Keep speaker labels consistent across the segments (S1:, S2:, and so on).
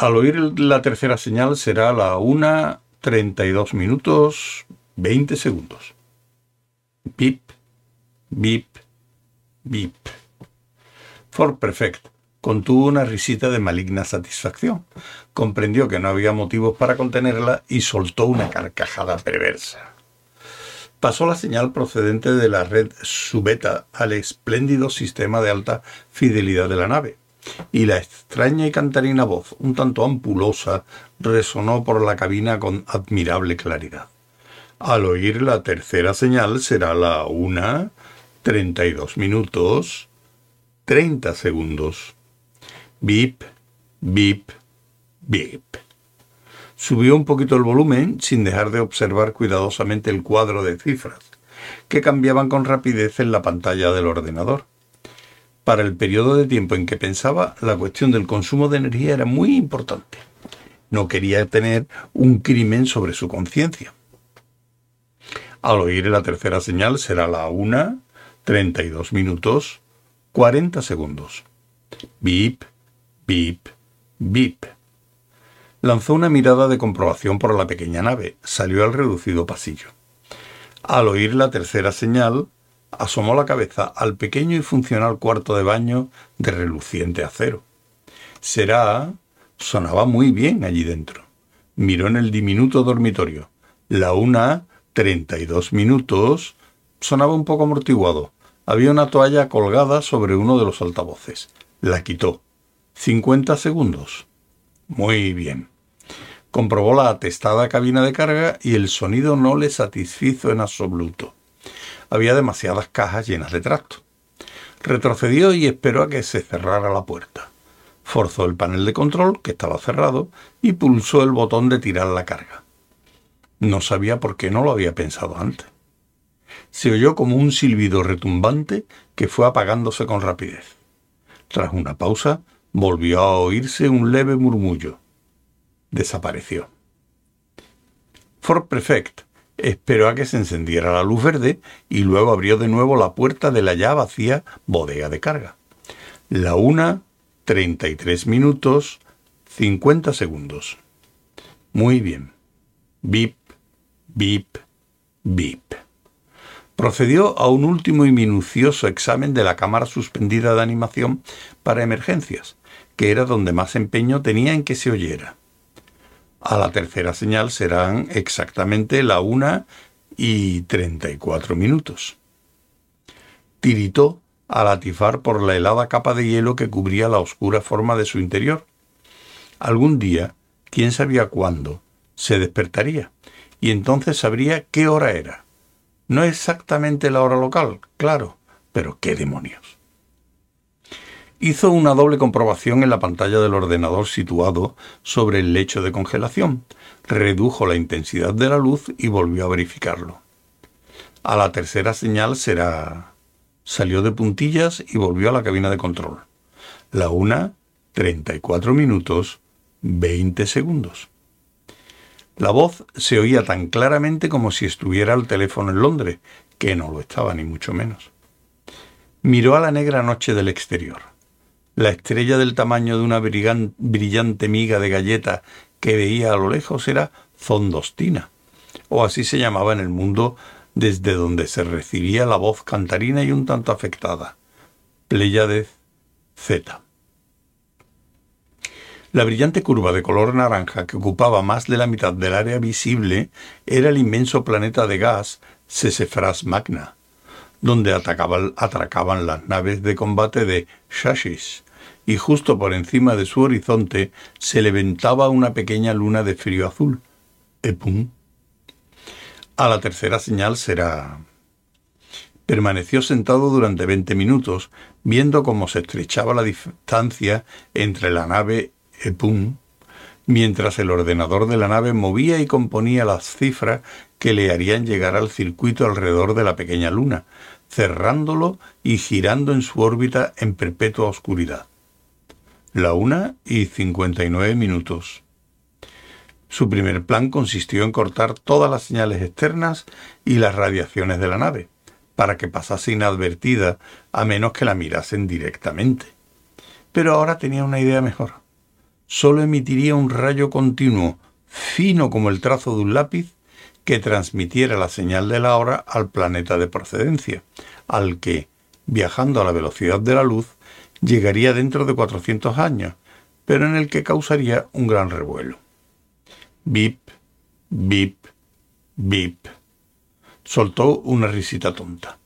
S1: Al oír la tercera señal será la 1.32 minutos 20 segundos. Bip, bip, bip. For Perfect contuvo una risita de maligna satisfacción. Comprendió que no había motivos para contenerla y soltó una carcajada perversa. Pasó la señal procedente de la red subeta al espléndido sistema de alta fidelidad de la nave y la extraña y cantarina voz, un tanto ampulosa, resonó por la cabina con admirable claridad. Al oír la tercera señal será la una, treinta y dos minutos, treinta segundos. Bip, bip, bip. Subió un poquito el volumen sin dejar de observar cuidadosamente el cuadro de cifras, que cambiaban con rapidez en la pantalla del ordenador. Para el periodo de tiempo en que pensaba, la cuestión del consumo de energía era muy importante. No quería tener un crimen sobre su conciencia. Al oír la tercera señal será la una, treinta y dos minutos, cuarenta segundos. Bip, bip, bip. Lanzó una mirada de comprobación por la pequeña nave. Salió al reducido pasillo. Al oír la tercera señal, asomó la cabeza al pequeño y funcional cuarto de baño de reluciente acero. Será. sonaba muy bien allí dentro. Miró en el diminuto dormitorio. La una, treinta y dos minutos. Sonaba un poco amortiguado. Había una toalla colgada sobre uno de los altavoces. La quitó. Cincuenta segundos. Muy bien. Comprobó la atestada cabina de carga y el sonido no le satisfizo en absoluto había demasiadas cajas llenas de tracto. Retrocedió y esperó a que se cerrara la puerta. Forzó el panel de control, que estaba cerrado, y pulsó el botón de tirar la carga. No sabía por qué no lo había pensado antes. Se oyó como un silbido retumbante que fue apagándose con rapidez. Tras una pausa, volvió a oírse un leve murmullo. Desapareció. Ford Prefect esperó a que se encendiera la luz verde y luego abrió de nuevo la puerta de la ya vacía bodega de carga. La una, treinta y tres minutos, cincuenta segundos. Muy bien. Bip, bip, bip. Procedió a un último y minucioso examen de la cámara suspendida de animación para emergencias, que era donde más empeño tenía en que se oyera. A la tercera señal serán exactamente la una y treinta y cuatro minutos. Tiritó al atifar por la helada capa de hielo que cubría la oscura forma de su interior. Algún día, quién sabía cuándo, se despertaría, y entonces sabría qué hora era. No exactamente la hora local, claro, pero qué demonios. Hizo una doble comprobación en la pantalla del ordenador situado sobre el lecho de congelación, redujo la intensidad de la luz y volvió a verificarlo. A la tercera señal será... Salió de puntillas y volvió a la cabina de control. La una, 34 minutos, 20 segundos. La voz se oía tan claramente como si estuviera al teléfono en Londres, que no lo estaba ni mucho menos. Miró a la negra noche del exterior la estrella del tamaño de una brillante miga de galleta que veía a lo lejos era Zondostina, o así se llamaba en el mundo desde donde se recibía la voz cantarina y un tanto afectada, Pleiades Z. La brillante curva de color naranja que ocupaba más de la mitad del área visible era el inmenso planeta de gas Sesefras Magna, donde atracaban las naves de combate de Shashis, y justo por encima de su horizonte se levantaba una pequeña luna de frío azul. Epum. A la tercera señal será. Permaneció sentado durante veinte minutos, viendo cómo se estrechaba la distancia entre la nave Epum, mientras el ordenador de la nave movía y componía las cifras que le harían llegar al circuito alrededor de la pequeña luna, cerrándolo y girando en su órbita en perpetua oscuridad. La una y cincuenta y nueve minutos. Su primer plan consistió en cortar todas las señales externas y las radiaciones de la nave, para que pasase inadvertida a menos que la mirasen directamente. Pero ahora tenía una idea mejor. Solo emitiría un rayo continuo, fino como el trazo de un lápiz, que transmitiera la señal de la hora al planeta de procedencia, al que, viajando a la velocidad de la luz, llegaría dentro de 400 años, pero en el que causaría un gran revuelo. Bip, bip, bip. Soltó una risita tonta.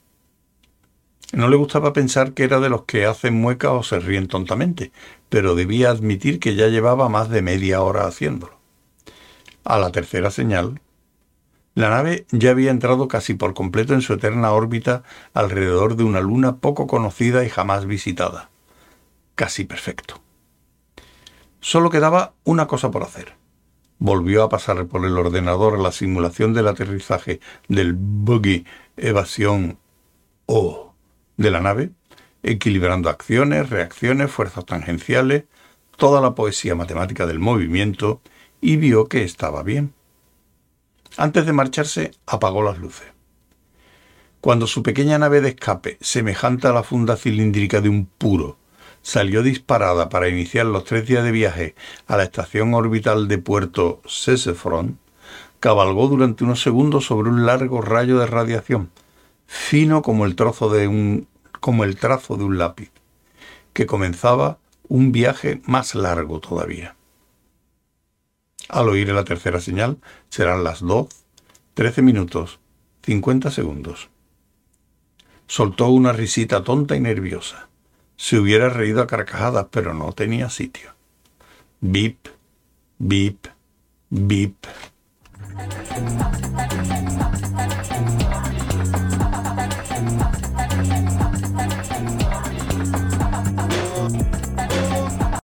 S1: No le gustaba pensar que era de los que hacen mueca o se ríen tontamente, pero debía admitir que ya llevaba más de media hora haciéndolo. A la tercera señal, la nave ya había entrado casi por completo en su eterna órbita alrededor de una luna poco conocida y jamás visitada. Casi perfecto. Solo quedaba una cosa por hacer. Volvió a pasar por el ordenador la simulación del aterrizaje del buggy evasión O de la nave, equilibrando acciones, reacciones, fuerzas tangenciales, toda la poesía matemática del movimiento, y vio que estaba bien. Antes de marcharse, apagó las luces. Cuando su pequeña nave de escape, semejante a la funda cilíndrica de un puro, salió disparada para iniciar los tres días de viaje a la estación orbital de Puerto Sesefron, cabalgó durante unos segundos sobre un largo rayo de radiación, fino como el trozo de un como el trazo de un lápiz, que comenzaba un viaje más largo todavía. Al oír la tercera señal serán las 2, 13 minutos, 50 segundos. Soltó una risita tonta y nerviosa. Se hubiera reído a carcajadas, pero no tenía sitio. Bip, bip, bip.